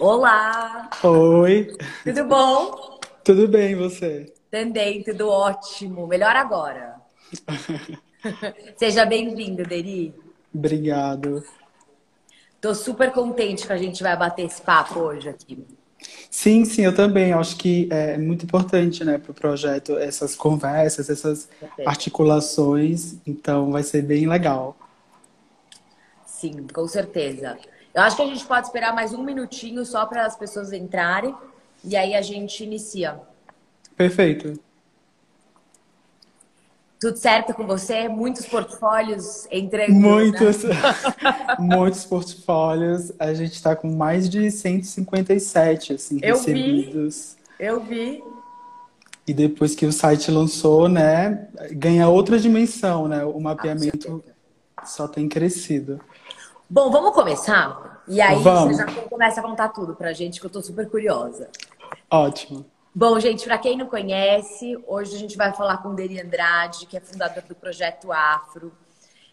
Olá! Oi! Tudo bom? Tudo bem, você? Também, tudo ótimo. Melhor agora. Seja bem-vindo, Deri. Obrigado. Tô super contente que a gente vai bater esse papo hoje aqui. Sim, sim, eu também. acho que é muito importante, né, para o projeto, essas conversas, essas articulações. Então, vai ser bem legal. Sim, com certeza. Eu acho que a gente pode esperar mais um minutinho só para as pessoas entrarem e aí a gente inicia. Perfeito. Tudo certo com você? Muitos portfólios entrando. Muitos, né? muitos portfólios. A gente está com mais de 157 assim, Eu recebidos. Vi. Eu vi. E depois que o site lançou, né, ganha outra dimensão, né? O mapeamento ah, só tem crescido. Bom, vamos começar? E aí vamos. você já começa a contar tudo pra gente, que eu tô super curiosa. Ótimo. Bom, gente, para quem não conhece, hoje a gente vai falar com o Deri Andrade, que é fundador do Projeto Afro.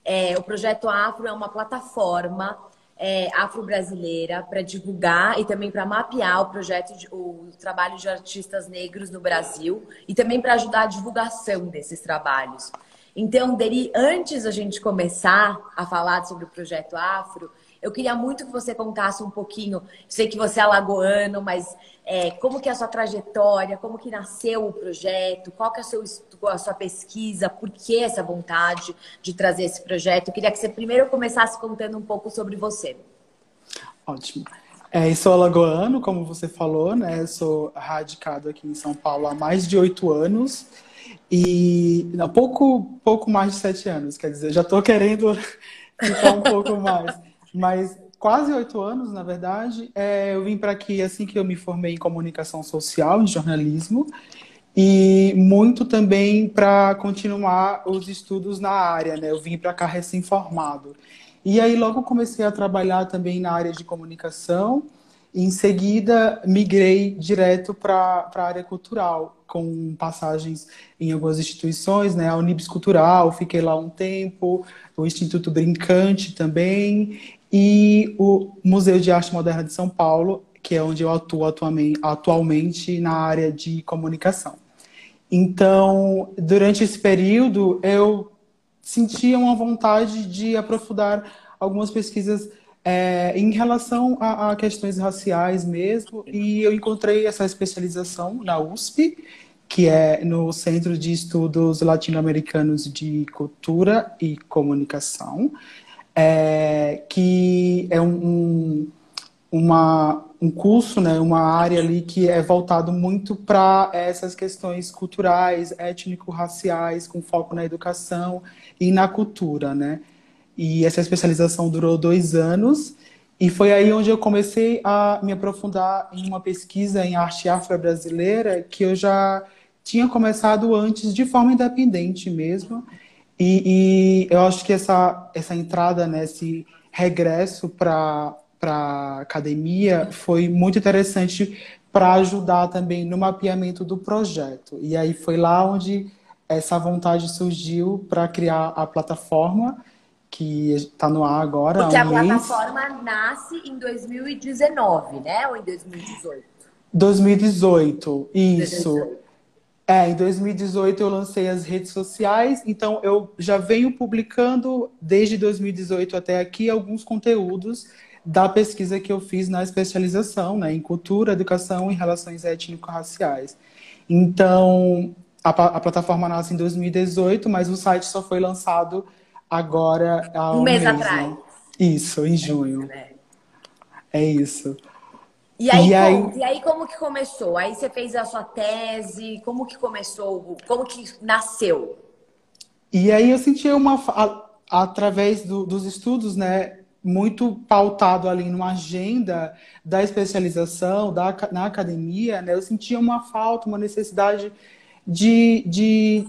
É, o Projeto Afro é uma plataforma é, afro-brasileira para divulgar e também para mapear o projeto, de, o trabalho de artistas negros no Brasil e também para ajudar a divulgação desses trabalhos. Então, Deri, antes a gente começar a falar sobre o projeto Afro, eu queria muito que você contasse um pouquinho. Sei que você é alagoano, mas é, como que é a sua trajetória, como que nasceu o projeto, qual que é a, seu, a sua pesquisa, por que essa vontade de trazer esse projeto. Eu queria que você primeiro começasse contando um pouco sobre você. Ótimo. É, sou alagoano, como você falou, né? Sou radicado aqui em São Paulo há mais de oito anos. E não, pouco, pouco mais de sete anos, quer dizer, já estou querendo ficar um pouco mais. Mas quase oito anos, na verdade, é, eu vim para aqui assim que eu me formei em comunicação social, em jornalismo, e muito também para continuar os estudos na área, né? Eu vim para cá recém-formado. E aí logo comecei a trabalhar também na área de comunicação, em seguida, migrei direto para a área cultural, com passagens em algumas instituições, né? A Unibis Cultural, fiquei lá um tempo, o Instituto Brincante também, e o Museu de Arte Moderna de São Paulo, que é onde eu atuo atualmente, na área de comunicação. Então, durante esse período, eu sentia uma vontade de aprofundar algumas pesquisas é, em relação a, a, questões raciais mesmo, e eu encontrei essa especialização na USP, que é no Centro de Estudos Latino-Americanos de Cultura e Comunicação, é, que é um, um, uma, um curso, né, uma área ali que é voltado muito para essas questões culturais, étnico-raciais, com foco na educação e na cultura, né? E essa especialização durou dois anos. E foi aí onde eu comecei a me aprofundar em uma pesquisa em arte afro-brasileira que eu já tinha começado antes de forma independente mesmo. E, e eu acho que essa, essa entrada, nesse regresso para a academia foi muito interessante para ajudar também no mapeamento do projeto. E aí foi lá onde essa vontade surgiu para criar a plataforma que está no ar agora. Porque a plataforma nasce em 2019, né? Ou em 2018? 2018, isso. 2018. É, em 2018 eu lancei as redes sociais, então eu já venho publicando desde 2018 até aqui alguns conteúdos da pesquisa que eu fiz na especialização, né, em cultura, educação e relações étnico-raciais. Então, a, a, plataforma nasce em 2018, mas o site só foi lançado agora há um, um mês, mês né? atrás. Né? Isso, em junho. É, é isso. E aí, e aí... Como, e aí, como que começou? Aí você fez a sua tese, como que começou? Como que nasceu? E aí eu senti uma a, através do, dos estudos, né, muito pautado ali numa agenda da especialização da, na academia, né, eu sentia uma falta, uma necessidade de, de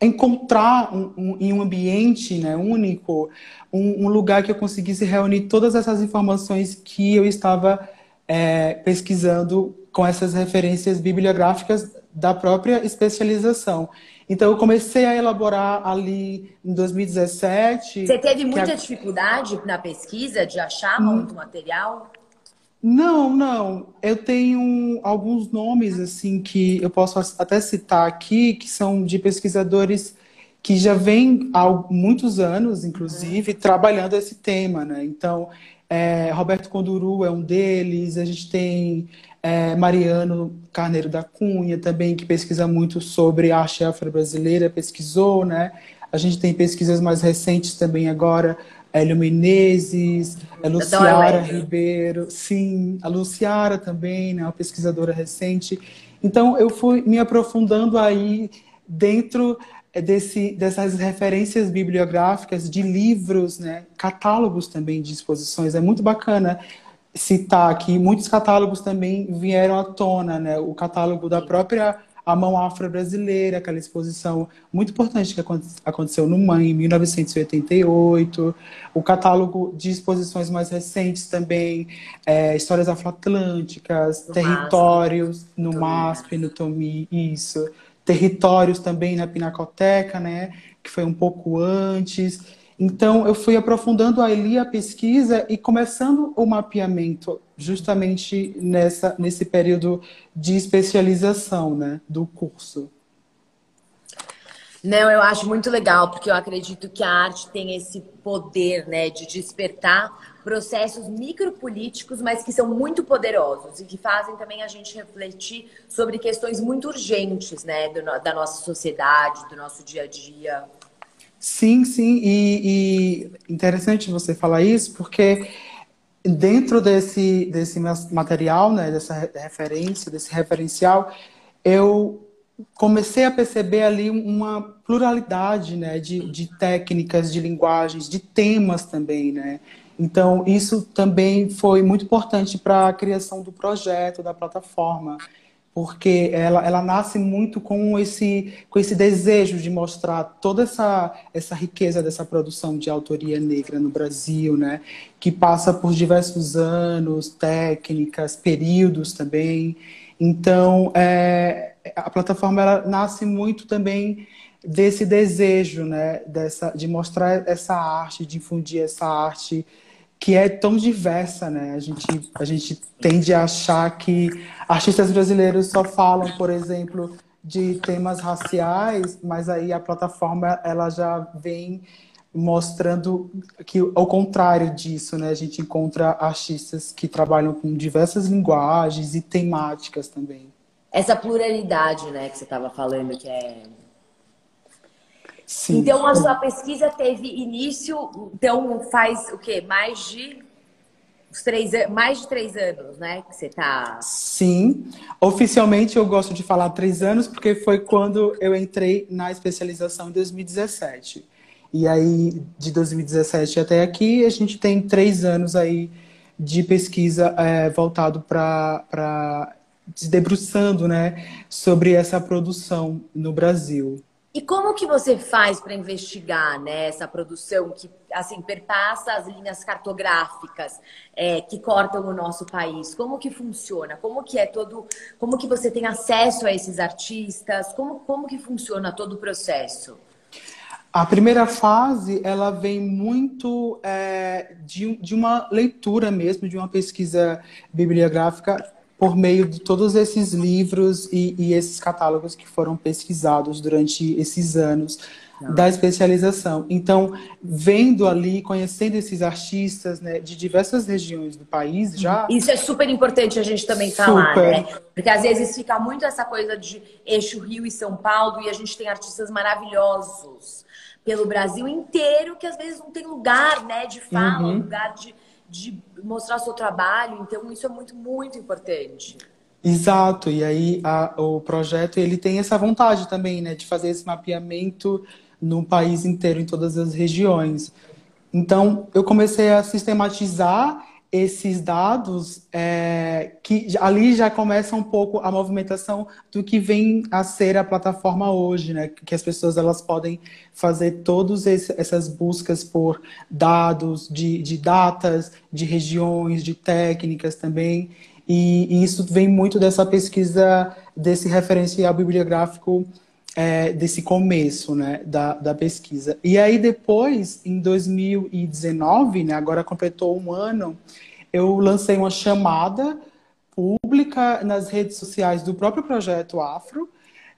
encontrar um, um, em um ambiente né, único um, um, lugar que eu conseguisse reunir todas essas informações que eu estava é, pesquisando com essas referências bibliográficas da própria especialização. Então, eu comecei a elaborar ali em 2017. Você teve muita a... dificuldade na pesquisa de achar hum. muito material? Não, não. Eu tenho alguns nomes assim que eu posso até citar aqui, que são de pesquisadores que já vêm há muitos anos, inclusive, trabalhando esse tema, né? Então, é, Roberto Conduru é um deles, a gente tem é, Mariano Carneiro da Cunha também, que pesquisa muito sobre arte afro-brasileira, pesquisou, né? A gente tem pesquisas mais recentes também agora, Hélio Menezes, a Luciara Ribeiro, sim, a Luciara também, né, uma pesquisadora recente. Então, eu fui me aprofundando aí dentro é, desse, dessas referências bibliográficas de livros, né, catálogos também de exposições. É muito bacana citar que muitos catálogos também vieram à tona, né? O catálogo da própria a Mão Afro-Brasileira, aquela exposição muito importante que aconteceu no MAN em 1988, o catálogo de exposições mais recentes também, é, Histórias Afroatlânticas, Territórios, MASP, no MASP, no TOMI, isso, Territórios também na Pinacoteca, né, que foi um pouco antes, então, eu fui aprofundando ali a pesquisa e começando o mapeamento justamente nessa, nesse período de especialização né, do curso. Não, eu acho muito legal, porque eu acredito que a arte tem esse poder né, de despertar processos micropolíticos, mas que são muito poderosos e que fazem também a gente refletir sobre questões muito urgentes né, do, da nossa sociedade, do nosso dia a dia. Sim, sim, e, e, interessante você falar isso, porque dentro desse, desse material, né, dessa referência, desse referencial, eu comecei a perceber ali uma pluralidade né, de, de técnicas, de linguagens, de temas também, né? Então, isso também foi muito importante para a criação do projeto, da plataforma porque ela, ela nasce muito com esse, com esse desejo de mostrar toda essa, essa riqueza dessa produção de autoria negra no Brasil, né? que passa por diversos anos, técnicas, períodos também. Então, é, a plataforma ela nasce muito também desse desejo né? Dessa, de mostrar essa arte, de difundir essa arte que é tão diversa, né? A gente, a gente tende a achar que artistas brasileiros só falam, por exemplo, de temas raciais, mas aí a plataforma ela já vem mostrando que ao contrário disso, né? A gente encontra artistas que trabalham com diversas linguagens e temáticas também. Essa pluralidade, né, que você estava falando, que é Sim. Então a sua pesquisa teve início, então faz o quê? Mais de os três, mais de três anos, né? Que você está. Sim. Oficialmente eu gosto de falar três anos, porque foi quando eu entrei na especialização em 2017. E aí, de 2017 até aqui, a gente tem três anos aí de pesquisa é, voltado para se debruçando né, sobre essa produção no Brasil. E como que você faz para investigar né, essa produção que assim perpassa as linhas cartográficas é, que cortam o nosso país? Como que funciona? Como que é todo? Como que você tem acesso a esses artistas? Como como que funciona todo o processo? A primeira fase ela vem muito é, de, de uma leitura mesmo, de uma pesquisa bibliográfica por meio de todos esses livros e, e esses catálogos que foram pesquisados durante esses anos Não. da especialização. Então, vendo ali, conhecendo esses artistas né, de diversas regiões do país, já. Isso é super importante a gente também super. falar, né? Porque às vezes fica muito essa coisa de eixo Rio e São Paulo e a gente tem artistas maravilhosos pelo Brasil inteiro que às vezes não tem lugar, né, de fala, uhum. lugar de de mostrar seu trabalho. Então, isso é muito, muito importante. Exato, e aí a, o projeto ele tem essa vontade também, né, de fazer esse mapeamento no país inteiro, em todas as regiões. Então, eu comecei a sistematizar esses dados, é, que ali já começa um pouco a movimentação do que vem a ser a plataforma hoje, né? Que as pessoas elas podem fazer todas essas buscas por dados, de, de datas, de regiões, de técnicas também. E, e isso vem muito dessa pesquisa, desse referencial bibliográfico é, desse começo né, da, da pesquisa. E aí depois, em 2019, né, agora completou um ano, eu lancei uma chamada pública nas redes sociais do próprio projeto Afro,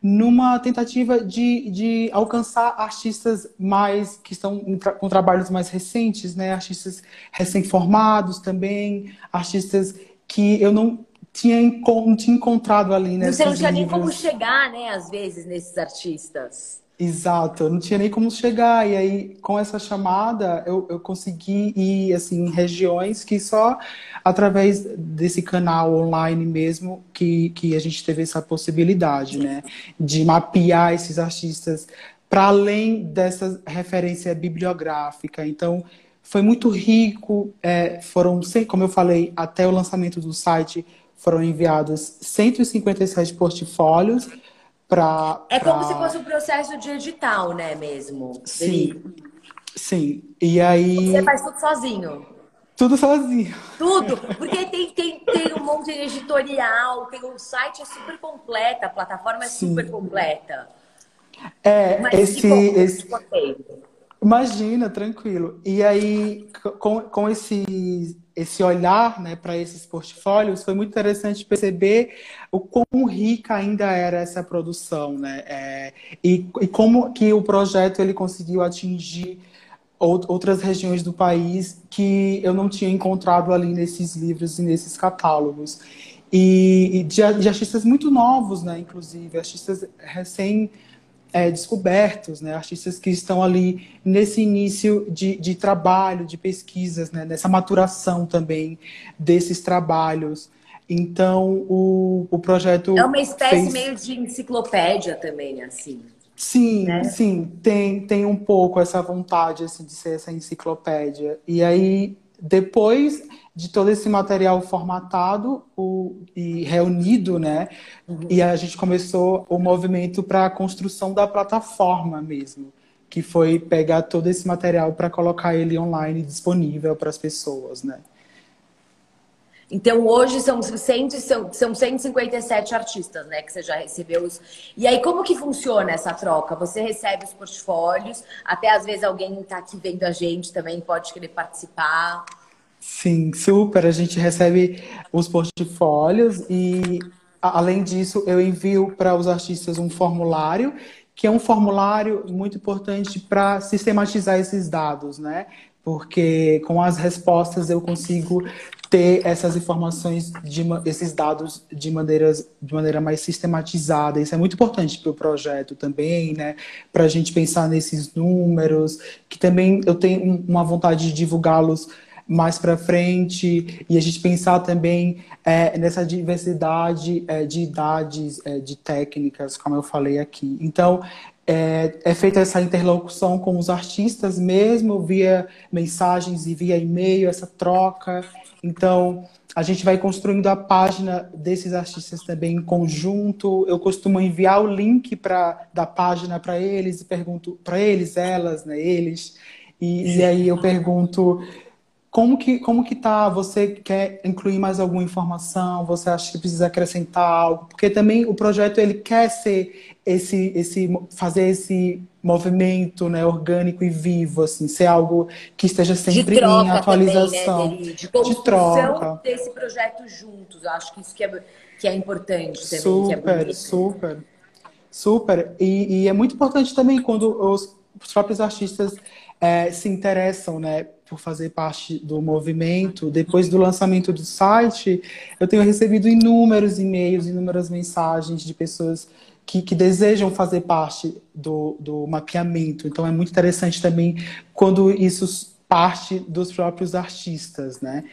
numa tentativa de, de alcançar artistas mais que estão com trabalhos mais recentes, né? Artistas recém-formados também, artistas que eu não tinha, não tinha encontrado ali, né? Você não tinha livros. nem como chegar, né? Às vezes nesses artistas. Exato, eu não tinha nem como chegar. E aí, com essa chamada, eu, eu consegui ir assim, em regiões que só através desse canal online mesmo que, que a gente teve essa possibilidade, né? De mapear esses artistas para além dessa referência bibliográfica. Então, foi muito rico. É, foram, como eu falei, até o lançamento do site, foram enviados 157 portfólios para. É como se fosse um processo de edital, né, mesmo? Sim. Sim. E aí. Você faz tudo sozinho. Tudo sozinho. Tudo. Porque tem, tem, tem um monte de editorial, tem um site é super completa, a plataforma é Sim. super completa. É, Mas esse. esse... Imagina, tranquilo. E aí, com, com esse esse olhar né, para esses portfólios, foi muito interessante perceber o quão rica ainda era essa produção, né? É, e, e, como que o projeto ele conseguiu atingir outras regiões do país que eu não tinha encontrado ali nesses livros e nesses catálogos. E, e de, de artistas muito novos, né? Inclusive, artistas recém é, descobertos, né? artistas que estão ali nesse início de, de trabalho, de pesquisas, né? nessa maturação também desses trabalhos. Então, o, o projeto. É uma espécie fez... meio de enciclopédia também, assim. Sim, né? sim, tem, tem um pouco essa vontade assim, de ser essa enciclopédia. E aí, depois de todo esse material formatado o, e reunido, né? Uhum. E a gente começou o movimento para a construção da plataforma mesmo, que foi pegar todo esse material para colocar ele online disponível para as pessoas, né? Então, hoje são, 100, são, são 157 artistas, né, que você já recebeu. Os... E aí, como que funciona essa troca? Você recebe os portfólios, até às vezes alguém está aqui vendo a gente também pode querer participar. Sim, super. A gente recebe os portfólios e, além disso, eu envio para os artistas um formulário, que é um formulário muito importante para sistematizar esses dados, né? Porque com as respostas eu consigo ter essas informações, de, esses dados de, maneiras, de maneira mais sistematizada. Isso é muito importante para o projeto também, né? Para a gente pensar nesses números, que também eu tenho uma vontade de divulgá-los mais para frente e a gente pensar também é, nessa diversidade é, de idades, é, de técnicas, como eu falei aqui. Então, é, é, feita essa interlocução com os artistas mesmo, via mensagens e via e-mail, essa troca. Então, a gente vai construindo a página desses artistas também em conjunto. Eu costumo enviar o link pra, da página para eles e pergunto para eles, elas, né, eles. E, e aí eu pergunto como que, como que tá? Você quer incluir mais alguma informação? Você acha que precisa acrescentar algo? Porque também o projeto ele quer ser esse, esse fazer esse movimento, né, orgânico e vivo, assim, ser algo que esteja sempre em atualização, também, né, de, de troca desse projeto juntos. Eu acho que isso que é, que é importante também. Super, é super, super. E, e, é muito importante também quando os, os próprios artistas é, se interessam, né, por fazer parte do movimento, depois do lançamento do site, eu tenho recebido inúmeros e-mails, inúmeras mensagens de pessoas que, que, desejam fazer parte do, do mapeamento. Então é muito interessante também quando isso parte dos próprios artistas, né?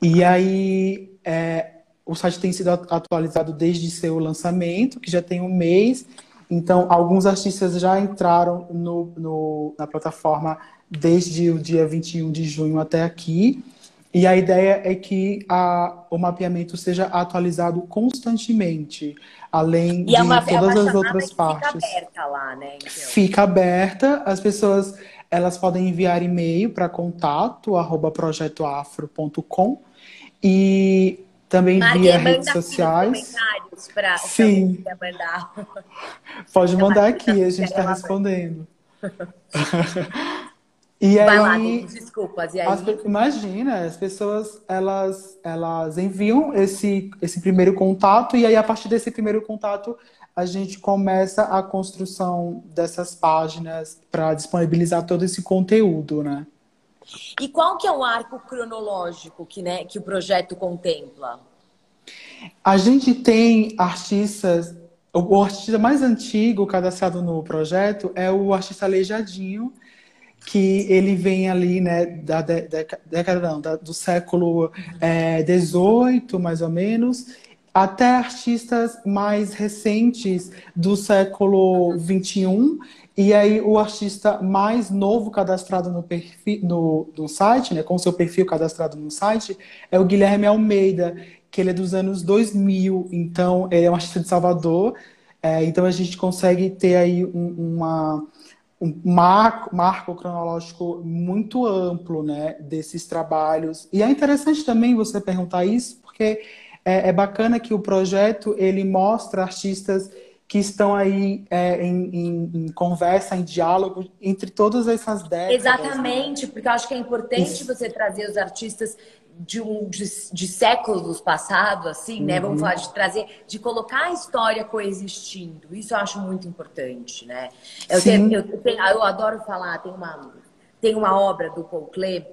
E aí é, o site tem sido atualizado desde seu lançamento, que já tem um mês. Então alguns artistas já entraram no, no na plataforma desde o dia 21 de junho até aqui. E a ideia é que a, o mapeamento seja atualizado constantemente, além e de é uma, todas é as outras partes. Fica aberta lá, né? Então. Fica aberta, as pessoas elas podem enviar e-mail para contato arroba projetoafro.com e também via redes sociais. Pra, Sim. Mandar. Pode mandar aqui, a gente está respondendo. E Vai aí, lá, desculpas. E aí? as imagina, as pessoas elas, elas enviam esse, esse primeiro contato, e aí a partir desse primeiro contato a gente começa a construção dessas páginas para disponibilizar todo esse conteúdo, né? E qual que é o arco cronológico que, né, que o projeto contempla? A gente tem artistas, o o artista mais antigo cadastrado no projeto é o artista Aleijadinho, que ele vem ali, né, da dé- déca- década, não, da- do século é, XVIII, mais ou menos, até artistas mais recentes do século XXI. E aí o artista mais novo cadastrado no perfil, no, no site, né, com seu perfil cadastrado no site, é o Guilherme Almeida, que ele é dos anos 2000. Então, ele é um artista de Salvador. É, então a gente consegue ter aí um, uma um marco, marco cronológico muito amplo, né, desses trabalhos. E é interessante também você perguntar isso, porque é, é bacana que o projeto ele mostra artistas que estão aí é, em, em- em conversa, em diálogo entre todas essas décadas. né? Exatamente, porque eu acho que é importante Isso. você trazer os artistas de, um, de, de séculos passados, assim, né? Uhum. Vamos falar de trazer, de colocar a história coexistindo. Isso eu acho muito importante, né? Eu, tenho- eu, tenho- eu adoro falar, tem uma, tem uma obra do Paul Klee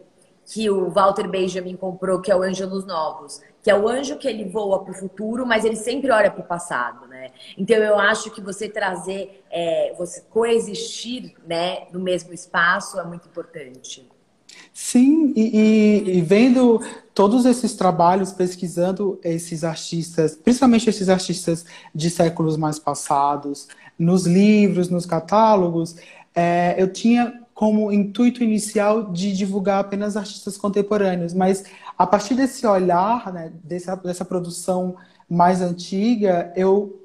que o Walter Benjamin comprou, que é o Ângelos Novos, que é o anjo que ele voa para o futuro, mas ele sempre olha para o passado, né? Então eu acho que você trazer, é, você coexistir, né, no mesmo espaço é muito importante. Sim, e, e- e vendo todos esses trabalhos, pesquisando esses artistas, principalmente esses artistas de séculos mais passados, nos livros, nos catálogos, é, eu tinha como intuito inicial de divulgar apenas artistas contemporâneos, mas a partir desse olhar, né, dessa, dessa produção mais antiga, eu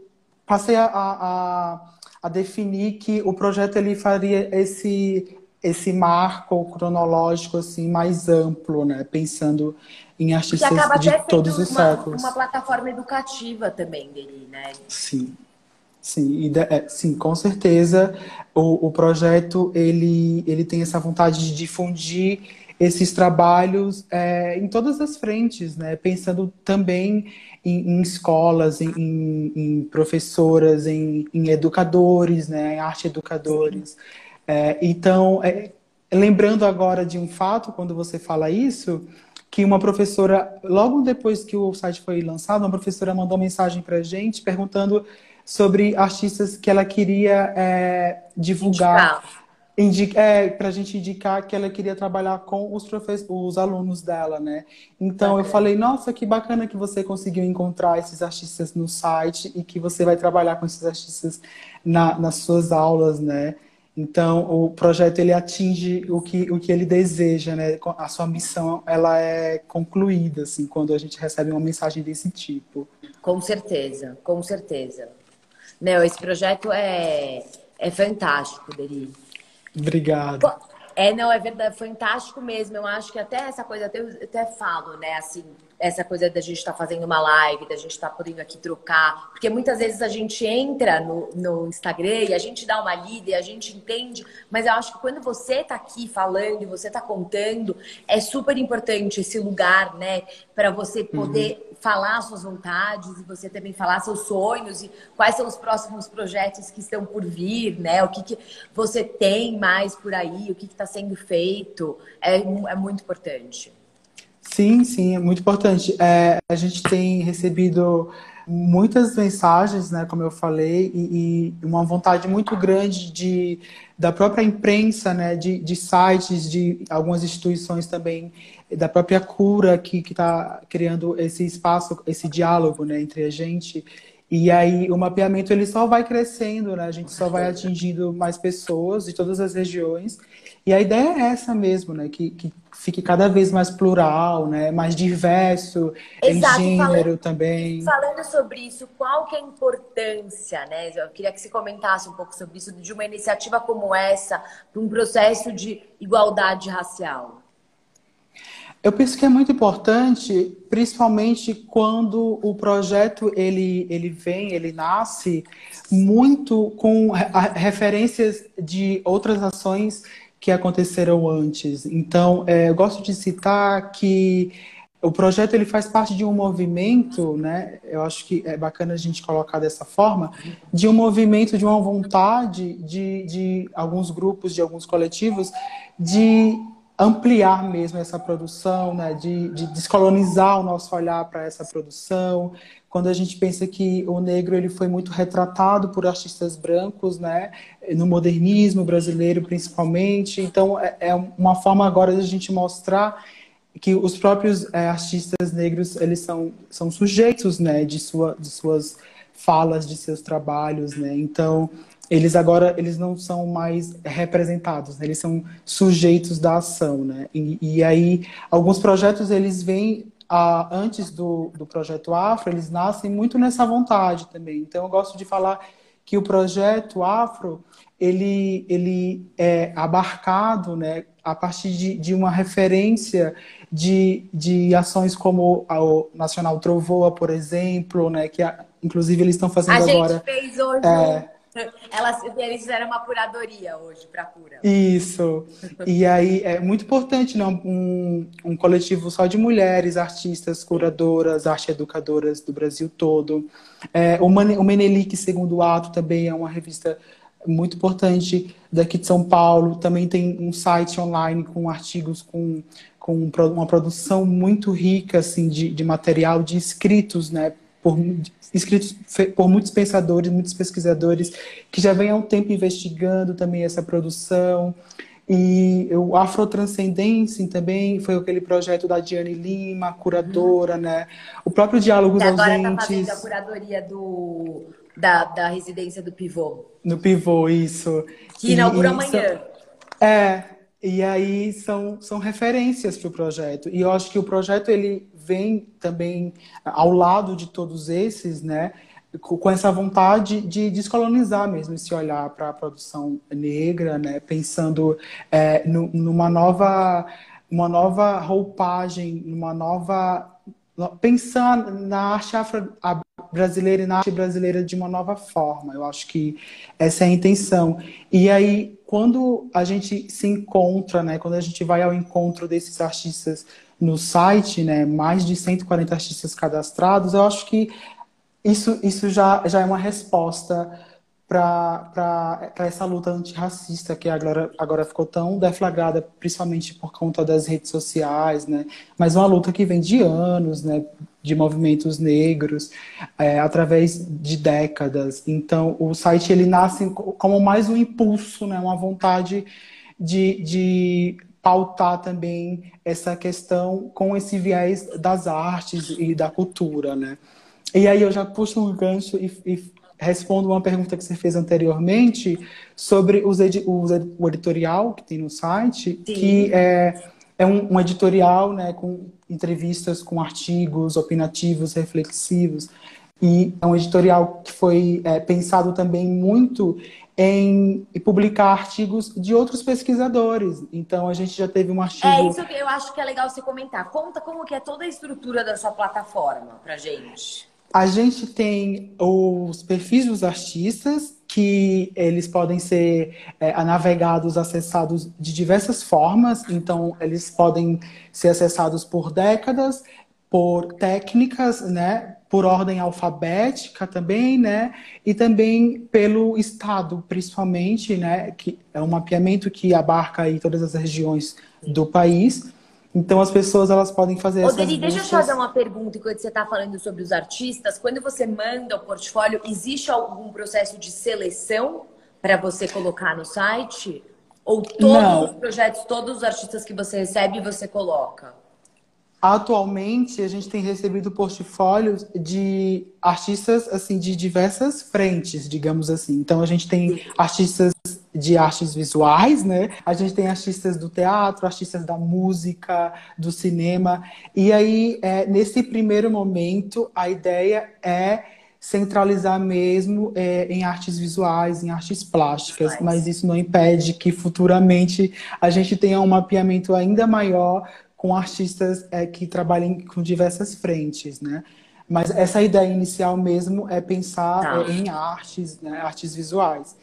passei a, a, a- definir que o projeto ele faria esse esse marco cronológico assim mais amplo, né? Pensando em artistas de todos os uma, séculos. uma plataforma educativa também dele, né? Sim, sim, e da- é, sim, com certeza o, o projeto ele, ele tem essa vontade de difundir esses trabalhos é, em todas as frentes, né? Pensando também em, em escolas, em, em- em professoras, em, educadores, né? Em arte educadores. É, então, é, lembrando agora de um fato, quando você fala isso, que uma professora, logo depois que o site foi lançado, uma professora mandou mensagem para a gente perguntando sobre artistas que ela queria é, divulgar, Indicar. para a gente indicar que ela queria trabalhar com os, os alunos dela, né? Então eu Bacana. falei, nossa, que bacana que você conseguiu encontrar esses artistas no site e que você vai trabalhar com esses artistas na- nas suas aulas, né? Então, o projeto ele atinge o que, o que ele deseja, né? A sua missão ela é concluída, assim, quando a gente recebe uma mensagem desse tipo. Com certeza, com certeza. Meu, esse projeto é, é fantástico, Deri. Obrigado. É, não, é verdade, fantástico mesmo. Eu acho que até essa coisa, até, eu até falo, né, assim, essa coisa da gente estar fazendo uma live, da gente estar podendo aqui trocar, porque muitas vezes a gente entra no, no Instagram e a gente dá uma lida e a gente entende, mas eu acho que quando você tá aqui falando e você tá contando, é super importante esse lugar, né, para você poder falar suas vontades e você também falar seus sonhos e quais são os próximos projetos que estão por vir, né? O que, que você tem mais por aí, o que está sendo feito. É, é muito importante. Sim, sim, é muito importante. É, a gente tem recebido muitas mensagens, né, como eu falei, e, e uma vontade muito grande de, da própria imprensa, né, de, de sites, de algumas instituições também, da própria cura que está criando esse espaço, esse diálogo, né, entre a gente. E aí o mapeamento ele só vai crescendo, né? A gente só vai atingindo mais pessoas de todas as regiões. E a ideia é essa mesmo, né? Que, que fique cada vez mais plural, né? Mais diverso, Exato, em falando- gênero também. Falando sobre isso, qual que é a importância, né? Eu queria que você comentasse um pouco sobre isso, de uma iniciativa como essa, para um processo de igualdade racial. Eu penso que é muito importante, principalmente quando o projeto ele, ele vem, ele nasce muito com referências de outras ações que aconteceram antes. Então, é, eu gosto de citar que o projeto ele faz parte de um movimento, né? Eu acho que é bacana a gente colocar dessa forma, de um movimento, de uma vontade de, de alguns grupos, de alguns coletivos, de ampliar mesmo essa produção, né? de, de descolonizar o nosso olhar para essa produção. Quando a gente pensa que o negro ele foi muito retratado por artistas brancos, né? no modernismo brasileiro principalmente, então é, é uma forma agora de a gente mostrar que os próprios é, artistas negros eles são, são sujeitos né, de, sua, de suas falas, de seus trabalhos, né? Então eles agora eles não são mais representados, né? eles são sujeitos da ação, né? E, e aí alguns projetos eles vêm ah, antes do, do projeto Afro, eles nascem muito nessa vontade também. Então eu gosto de falar que o projeto Afro ele ele é abarcado, né? A partir de, de uma referência de, de ações como o Nacional Trovoa, por exemplo, né, que a, inclusive eles estão fazendo agora. A gente fez hoje. É, elas, eles fizeram uma curadoria hoje para cura. Isso. E aí é muito importante, né? Um, um coletivo só de mulheres, artistas, curadoras, arte educadoras do Brasil todo. É, o, Man, o Menelik Segundo Ato também é uma revista muito importante daqui de São Paulo. Também tem um site online com artigos com com uma produção muito rica assim de, de material de escritos, né, por escritos por muitos pensadores, muitos pesquisadores que já vêm há um tempo investigando também essa produção. E o Afrotranscendência também foi aquele projeto da Diane Lima, curadora, uhum. né? O próprio Diálogos e agora Ausentes. Agora está fazendo a curadoria do, da, da residência do Pivô. No Pivô, isso. Que inaugura amanhã. É, e aí são, são referências para o projeto. E eu acho que o projeto ele vem também ao lado de todos esses, né? com essa vontade de descolonizar mesmo esse olhar para a produção negra, né? pensando é, numa nova uma nova roupagem, numa nova pensar na arte afro brasileira e na arte brasileira de uma nova forma. Eu acho que essa é a intenção. E aí, quando a gente se encontra, né, quando a gente vai ao encontro desses artistas no site, né, mais de 140 artistas cadastrados, eu acho que isso, isso já, já é uma resposta para essa luta antirracista que agora, agora ficou tão deflagrada, principalmente por conta das redes sociais, né? Mas uma luta que vem de anos, né? De movimentos negros, é, através de décadas. Então, o site ele nasce como mais um impulso, né? Uma vontade de, de pautar também essa questão com esse viés das artes e da cultura, né? E aí eu já puxo um gancho e, e respondo uma pergunta que você fez anteriormente sobre os edi os ed o editorial que tem no site, Sim. que é, é um, um, editorial né, com entrevistas com artigos opinativos, reflexivos. E é um editorial que foi é, pensado também muito em publicar artigos de outros pesquisadores. Então a gente já teve um artigo. É isso que eu acho que é legal você comentar. Conta como que é toda a estrutura da sua plataforma para gente. A gente tem os perfis dos artistas, que eles podem ser é, navegados, acessados de diversas formas. Então, eles podem ser acessados por décadas, por técnicas, né, por ordem alfabética também, né, e também pelo estado, principalmente, né, que é um mapeamento que abarca aí todas as regiões do país. Então as pessoas elas podem fazer Ô, Deni, deixa eu te fazer uma pergunta enquanto você está falando sobre os artistas. Quando você manda o portfólio, existe algum processo de seleção para você colocar no site? Ou todos Não. os projetos, todos os artistas que você recebe, você coloca? Atualmente, a gente tem recebido portfólios de artistas assim de diversas frentes, digamos assim. Então, a gente tem artistas de artes visuais, né? A gente tem artistas do teatro, artistas da música, do cinema. E aí, é, nesse primeiro momento, a ideia é centralizar mesmo é, em artes visuais, em artes plásticas, mas isso não impede que futuramente a gente tenha um mapeamento ainda maior com artistas é, que trabalhem com diversas frentes, né? Mas essa ideia inicial mesmo é pensar tá. é, em artes, né, artes visuais.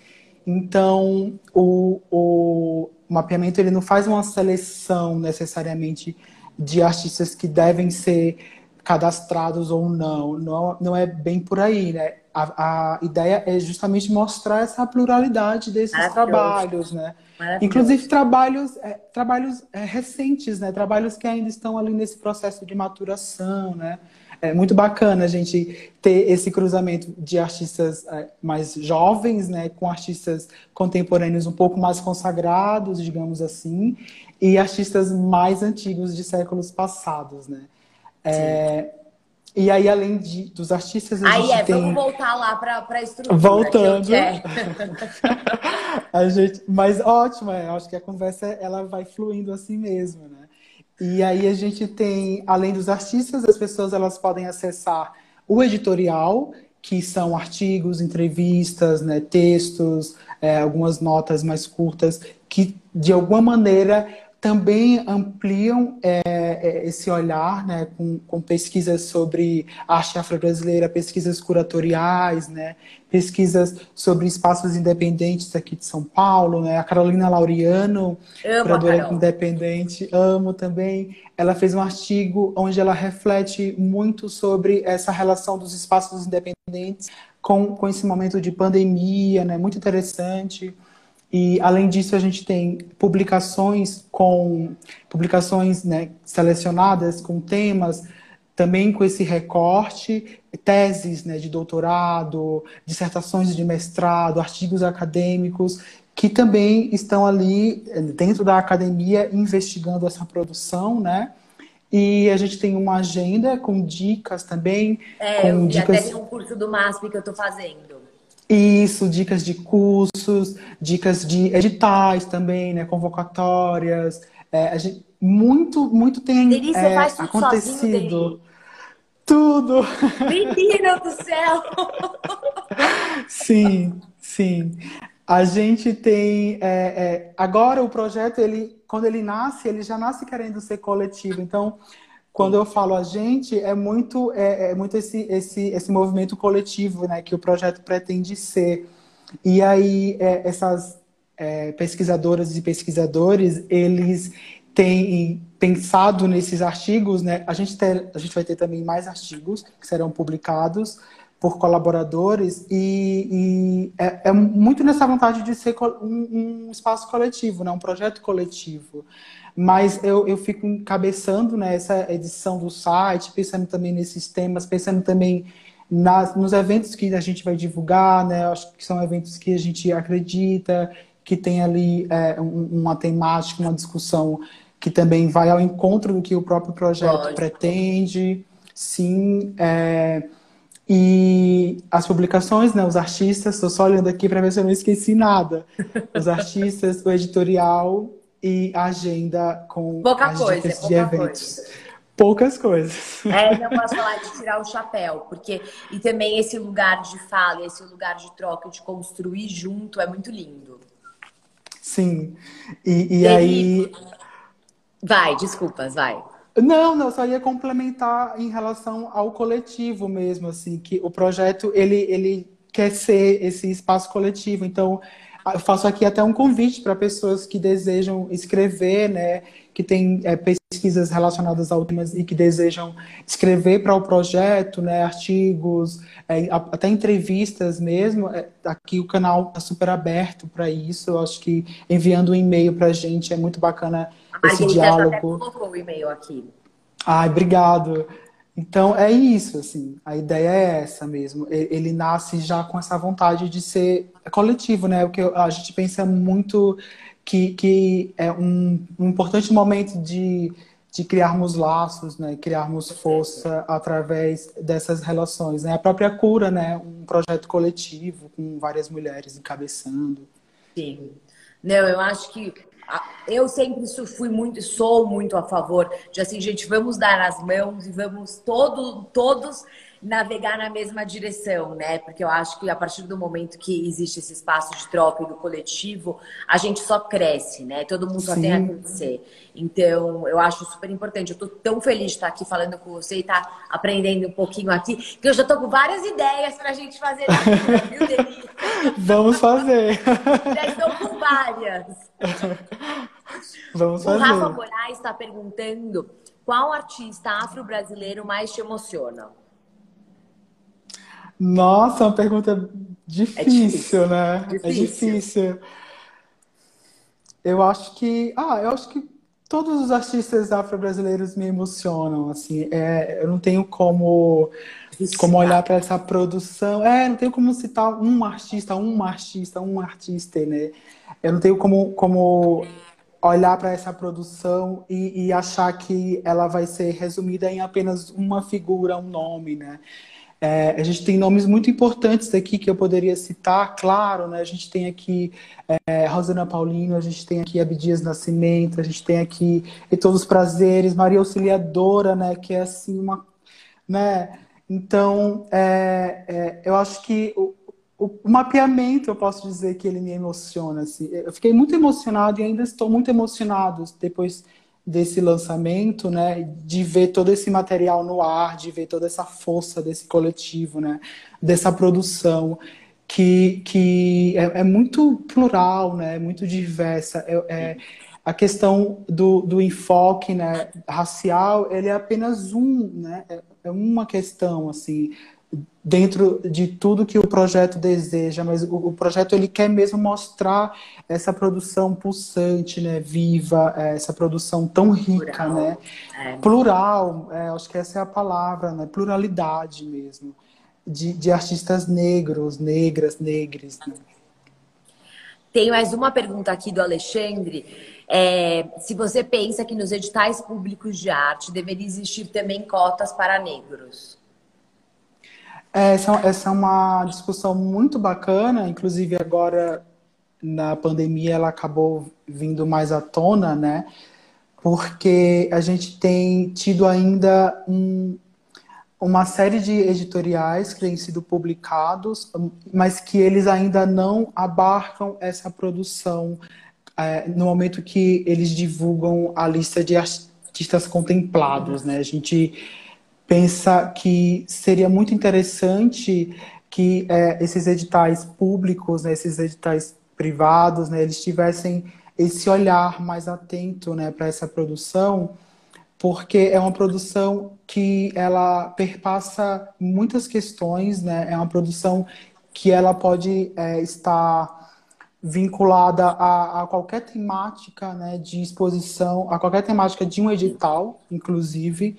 Então, o, o, mapeamento ele não faz uma seleção necessariamente de artistas que devem ser cadastrados ou não. Não, não é bem por aí, né? A, a ideia é justamente mostrar essa pluralidade desses trabalhos, né? Inclusive trabalhos, é, trabalhos é, recentes, né? Trabalhos que ainda estão ali nesse processo de maturação, né? É muito bacana a gente ter esse cruzamento de artistas é, mais jovens, né, com artistas contemporâneos um pouco mais consagrados, digamos assim, e artistas mais antigos de séculos passados, né? É, e aí, além de, dos artistas, a aí gente é, tem... vamos voltar lá para a estrutura. Voltando. a gente... Mas ótimo, é, acho que a conversa ela vai fluindo assim mesmo, né? E aí a gente tem, além dos artistas, as pessoas elas podem acessar o editorial, que são artigos, entrevistas, né, textos, é, algumas notas mais curtas, que de alguma maneira também ampliam é, é, esse olhar, né, com, com pesquisas sobre arte afro-brasileira, pesquisas curatoriais, né, pesquisas sobre espaços independentes aqui de São Paulo, né, a Carolina Laureano, curadora independente, amo também, ela fez um artigo onde ela reflete muito sobre essa relação dos espaços independentes com, com esse momento de pandemia, né, muito interessante, e além disso, a gente tem publicações com publicações né, selecionadas com temas também com esse recorte, teses né, de doutorado, dissertações de mestrado, artigos acadêmicos, que também estão ali eh, dentro da academia investigando essa produção, né? E a gente tem uma agenda com dicas também. É, com eu dicas... até tem um curso do MASP que eu estou fazendo. Isso, dicas de cursos, dicas de editais também, né? Convocatórias. É, gente, muito, muito tem Delícia, é, faz tudo acontecido. Sozinho, tudo! Menina do céu! sim, sim. A gente tem. É, é, agora o projeto, ele, quando ele nasce, ele já nasce querendo ser coletivo. Então, quando eu falo a gente, é muito, é, é, muito esse, esse, esse movimento coletivo né, que o projeto pretende ser. E aí, é, essas é, pesquisadoras e pesquisadores, eles têm pensado nesses artigos, né? A gente, ter, a gente vai ter também mais artigos que serão publicados por colaboradores e, e é, é, muito nessa vontade de ser um, um espaço coletivo, né? um projeto coletivo. Mas eu, eu fico encabeçando nessa né, edição do site, pensando também nesses temas, pensando também nas, nos eventos que a gente vai divulgar, né? Acho que são eventos que a gente acredita, que tem ali é, uma temática, uma discussão que também vai ao encontro do que o próprio projeto Lógico. pretende. Sim. É, e as publicações, né, os artistas, estou só olhando aqui para ver se eu não esqueci nada. Os artistas, o editorial e a agenda com pouca as coisa, de eventos. Coisa. Poucas coisas. É, não posso falar de tirar o chapéu, porque e também esse lugar de fala, esse lugar de troca, de construir junto é muito lindo. Sim. E, e aí. Vai, desculpas, vai. Não, não, só ia complementar em relação ao coletivo mesmo, assim, que o projeto ele, ele quer ser esse espaço coletivo. Então, eu faço aqui até um convite para pessoas que desejam escrever, né, que têm é, pesquisas relacionadas ao temas e que desejam escrever para o projeto, né, artigos, é, até entrevistas mesmo. É, aqui o canal está super aberto para isso. Eu acho que enviando um e-mail para a gente é muito bacana esse diálogo. Até o e-mail aqui. Ai, obrigado. Então é isso, assim, a ideia é essa mesmo. Ele nasce já com essa vontade de ser coletivo, né? O que a gente pensa muito que, que é um, um importante momento de, de criarmos laços, né? Criarmos força através dessas relações, né? A própria cura, né? Um projeto coletivo com várias mulheres encabeçando. Sim. Não, eu acho que eu sempre fui muito, sou muito a favor de assim, gente, vamos dar as mãos e vamos todo, todos navegar na mesma direção, né? Porque eu acho que a partir do momento que existe esse espaço de troca e do coletivo, a gente só cresce, né? Todo mundo só tem a crescer. Então, eu acho super importante. Eu tô tão feliz de estar aqui falando com você e estar tá aprendendo um pouquinho aqui, que eu já tô com várias ideias pra gente fazer aqui, viu, Denise? Vamos fazer. Já estou várias. Vamos fazer. O Rafa Moraes está perguntando qual artista afro-brasileiro mais te emociona? Nossa, uma pergunta difícil, é difícil. né? Difícil. É difícil. Eu acho que, ah, eu acho que todos os artistas afro-brasileiros me emocionam, assim. É, eu não tenho como como olhar para essa produção. É, não tenho como citar um artista, um artista, um artista, né? Eu não tenho como, como olhar para essa produção e, e, achar que ela vai ser resumida em apenas uma figura, um nome, né? É, a gente tem nomes muito importantes aqui que eu poderia citar, claro, né? A gente tem aqui é, Rosana Paulino, a gente tem aqui Abdias Nascimento, a gente tem aqui E Todos os Prazeres, Maria Auxiliadora, né? Que é assim uma, né? Então, é, é eu acho que o, o, o, mapeamento, eu posso dizer que ele me emociona. Assim. Eu fiquei muito emocionado e ainda estou muito emocionado depois desse lançamento, né, de ver todo esse material no ar, de ver toda essa força desse coletivo, né, dessa produção que, que é, é muito plural, né, muito diversa. É, é, a questão do, do enfoque né, racial, ele é apenas um, né, é, é uma questão, assim, dentro de tudo que o projeto deseja, mas o, o, projeto ele quer mesmo mostrar essa produção pulsante, né, viva, é, essa produção tão rica, Plural. né, é. plural, é, acho que essa é a palavra, né, pluralidade mesmo, de, de artistas negros, negras, negres. Né. Tem mais uma pergunta aqui do Alexandre. É, se você pensa que nos editais públicos de arte deveria existir também cotas para negros. É, essa, essa é uma discussão muito bacana, inclusive agora na pandemia ela acabou vindo mais à tona, né? Porque a gente tem tido ainda um, uma série de editoriais que têm sido publicados, mas que eles ainda não abarcam essa produção é, no momento que eles divulgam a lista de artistas contemplados, né? A gente pensa que seria muito interessante que é, esses editais públicos, né, esses editais privados, né, eles tivessem esse olhar mais atento né, para essa produção, porque é uma produção que ela perpassa muitas questões, né, é uma produção que ela pode é, estar vinculada a, a, qualquer temática né, de exposição, a qualquer temática de um edital, inclusive,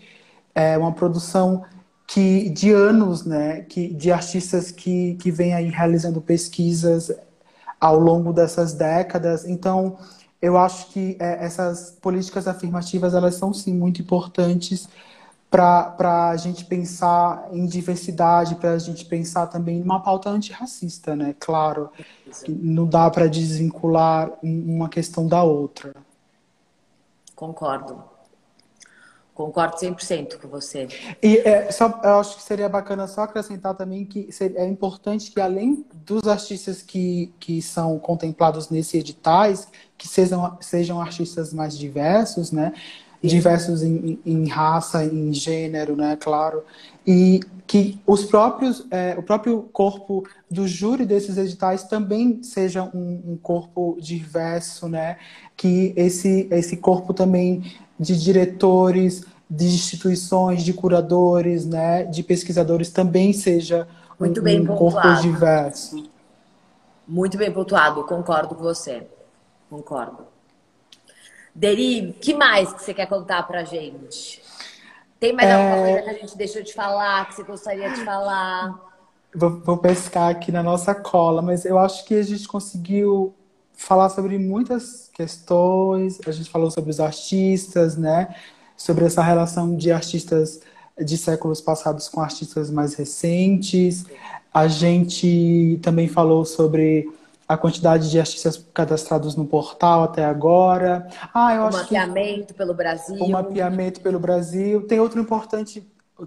é uma produção que de anos, né, que, de artistas que, que vêm aí realizando pesquisas ao longo dessas décadas. Então, eu acho que é, essas políticas afirmativas, elas são, sim, muito importantes para a gente pensar em diversidade, para a gente pensar também numa pauta antirracista, né? Claro, não dá para desvincular uma questão da outra. Concordo. Concordo 100% com você. E é, só, eu acho que seria bacana só acrescentar também que é importante que, além dos artistas que, que são contemplados nesses editais, que sejam, sejam artistas mais diversos, né? Diversos em, em raça, em gênero, né? Claro. E que os próprios, é, o próprio corpo do júri desses editais também seja um, um corpo diverso, né? Que esse, esse corpo também de diretores, de instituições, de curadores, né, de pesquisadores também seja Muito um, bem um corpo diverso. Muito bem pontuado, concordo com você. Concordo. Deri, que mais que você quer contar pra gente? Tem mais é... alguma coisa que a gente deixou de falar, que você gostaria de falar? Vou, vou pescar aqui na nossa cola, mas eu acho que a gente conseguiu falar sobre muitas questões, a gente falou sobre os artistas, né? Sobre essa relação de artistas de séculos passados com artistas mais recentes. A gente também falou sobre a quantidade de artistas cadastrados no portal até agora. Ah, eu o acho mapeamento que... pelo Brasil. O mapeamento pelo Brasil. Tem outro importante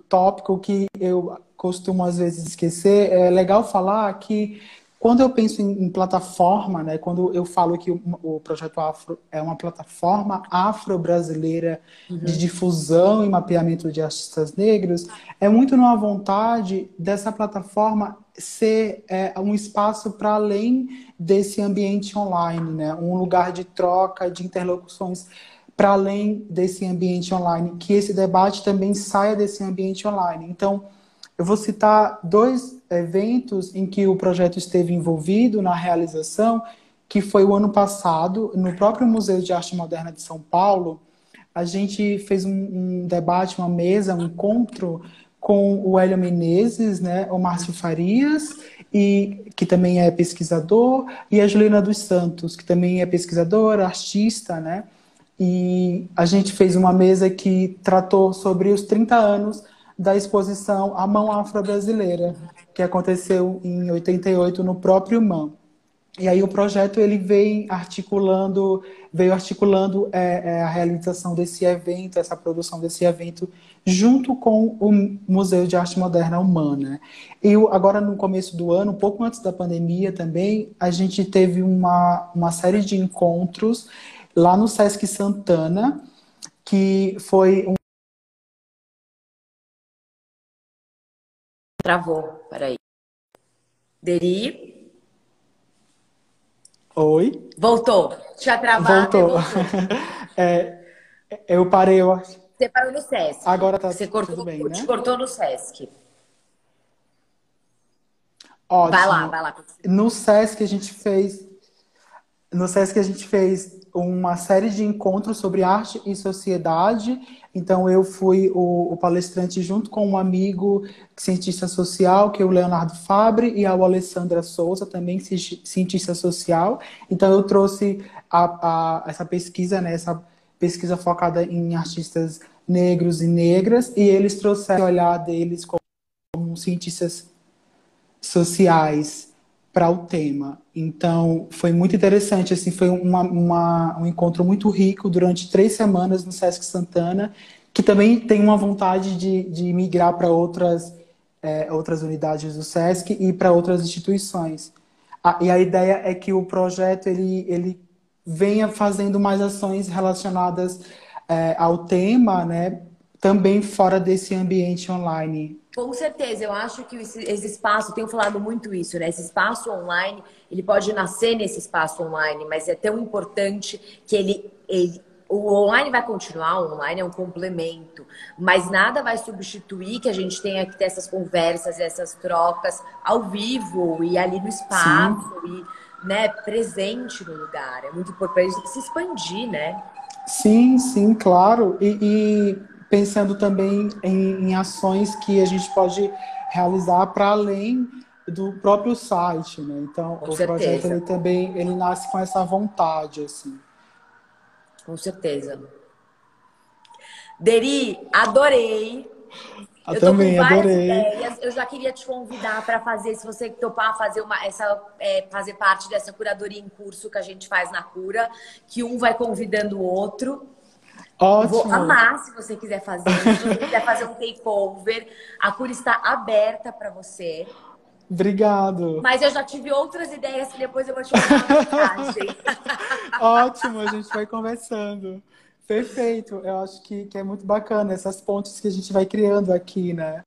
tópico que eu costumo às vezes esquecer. É legal falar que Quando eu penso em, em plataforma, né, quando eu falo que o, o, Projeto Afro é uma plataforma afro-brasileira uhum. de difusão e mapeamento de artistas negros, é muito numa vontade dessa plataforma ser é, um espaço para além desse ambiente online, né, um lugar de troca, de interlocuções para além desse ambiente online, que esse debate também saia desse ambiente online. Então, eu vou citar dois eventos em que o projeto esteve envolvido na realização, que foi o ano passado, no próprio Museu de Arte Moderna de São Paulo. A gente fez um, um debate, uma mesa, um encontro com o Hélio Menezes, né, o Márcio Farias, e, que também é pesquisador, e a Juliana dos Santos, que também é pesquisadora, artista, né? E a gente fez uma mesa que tratou sobre os 30 anos da exposição A Mão Afro-Brasileira, que aconteceu em 88 no próprio MAM. E aí o projeto ele veio articulando, veio articulando é, é, a realização desse evento, essa produção desse evento, junto com o Museu de Arte Moderna Humana. E agora no começo do ano, um pouco antes da pandemia também, a gente teve uma, uma série de encontros lá no Sesc Santana, que foi um Travou, peraí. Deri? Oi? Voltou. Tinha travado voltou. voltou. é, eu parei, eu acho. Você parou no Sesc. Agora tá Você cortou, tudo bem, né? Te cortou no Sesc. Ótimo. Vai lá, vai lá. No Sesc a gente fez... No Sesc a gente fez uma série de encontros sobre arte e sociedade. Então, eu fui o, o, palestrante junto com um amigo cientista social, que é o Leonardo Fabre, e a Alessandra Souza, também cientista social. Então, eu trouxe a, a, essa pesquisa, né, essa pesquisa focada em artistas negros e negras, e eles trouxeram o olhar deles como, como cientistas sociais para o tema. Então, foi muito interessante, assim, foi uma, uma, um encontro muito rico durante três semanas no Sesc Santana, que também tem uma vontade de, de migrar para outras, é, outras unidades do Sesc e para outras instituições. A, e a ideia é que o projeto ele, ele venha fazendo mais ações relacionadas é, ao tema, né, também fora desse ambiente online. Com certeza, eu acho que esse, espaço, tenho falado muito isso, né? Esse espaço online, ele pode nascer nesse espaço online, mas é tão importante que ele, ele o online vai continuar, o online é um complemento, mas nada vai substituir que a gente tenha que ter essas conversas, essas trocas ao vivo e ali no espaço Sim. e né, presente no lugar. É muito importante se expandir, né? Sim, sim, claro. E pensando também em, em ações que a gente pode realizar para além do próprio site, né? Então, com o certeza. projeto ele também ele nasce com essa vontade, assim. Com certeza. Deri, adorei. Eu, eu também adorei. Ideias. Eu já queria te convidar para fazer, se você topar fazer uma, essa, é, fazer parte dessa curadoria em curso que a gente faz na cura, que um vai convidando o outro. Ótimo. Vou amar se você quiser fazer. Se você quiser fazer um takeover, a cura está aberta para você. Obrigado. Mas eu já tive outras ideias que depois eu vou te mandar mensagem. Ótimo, a gente vai conversando. Perfeito. Eu acho que, que é muito bacana essas pontes que a gente vai criando aqui, né?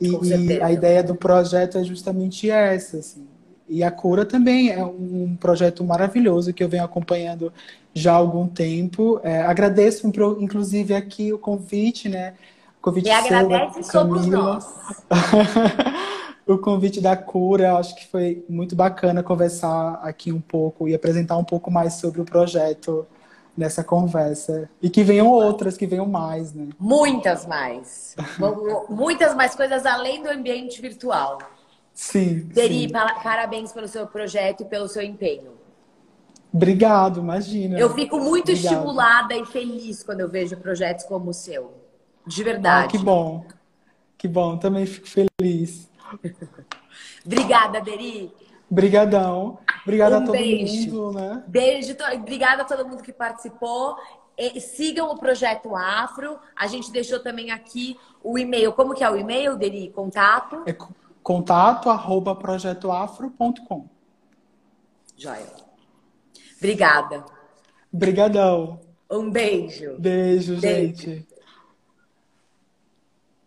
E, e a ideia do projeto é justamente essa, assim. E a Cura também é um projeto maravilhoso que eu venho acompanhando já há algum tempo. É, agradeço, inclusive, aqui o convite, né? O convite e agradece seu, somos nós. o convite da Cura, acho que foi muito bacana conversar aqui um pouco e apresentar um pouco mais sobre o projeto nessa conversa. E que venham outras, que venham mais, né? Muitas mais. Muitas mais coisas além do ambiente virtual. Sim. Deri, sim. parabéns pelo seu projeto e pelo seu empenho. Obrigado, imagina. Eu fico muito Obrigado. estimulada e feliz quando eu vejo projetos como o seu. De verdade. Ah, que bom. Que bom, também fico feliz. Obrigada, Deri. Obrigadão. Obrigada um a todo beijo. mundo, né? Beijo. Obrigada a todo mundo que participou. E sigam o Projeto Afro. A gente deixou também aqui o e-mail. Como que é o e-mail, Deri? Contato? É contato arroba projetoafro.com. Joia. Obrigada. Obrigadão. Um beijo. Beijo, beijo. gente.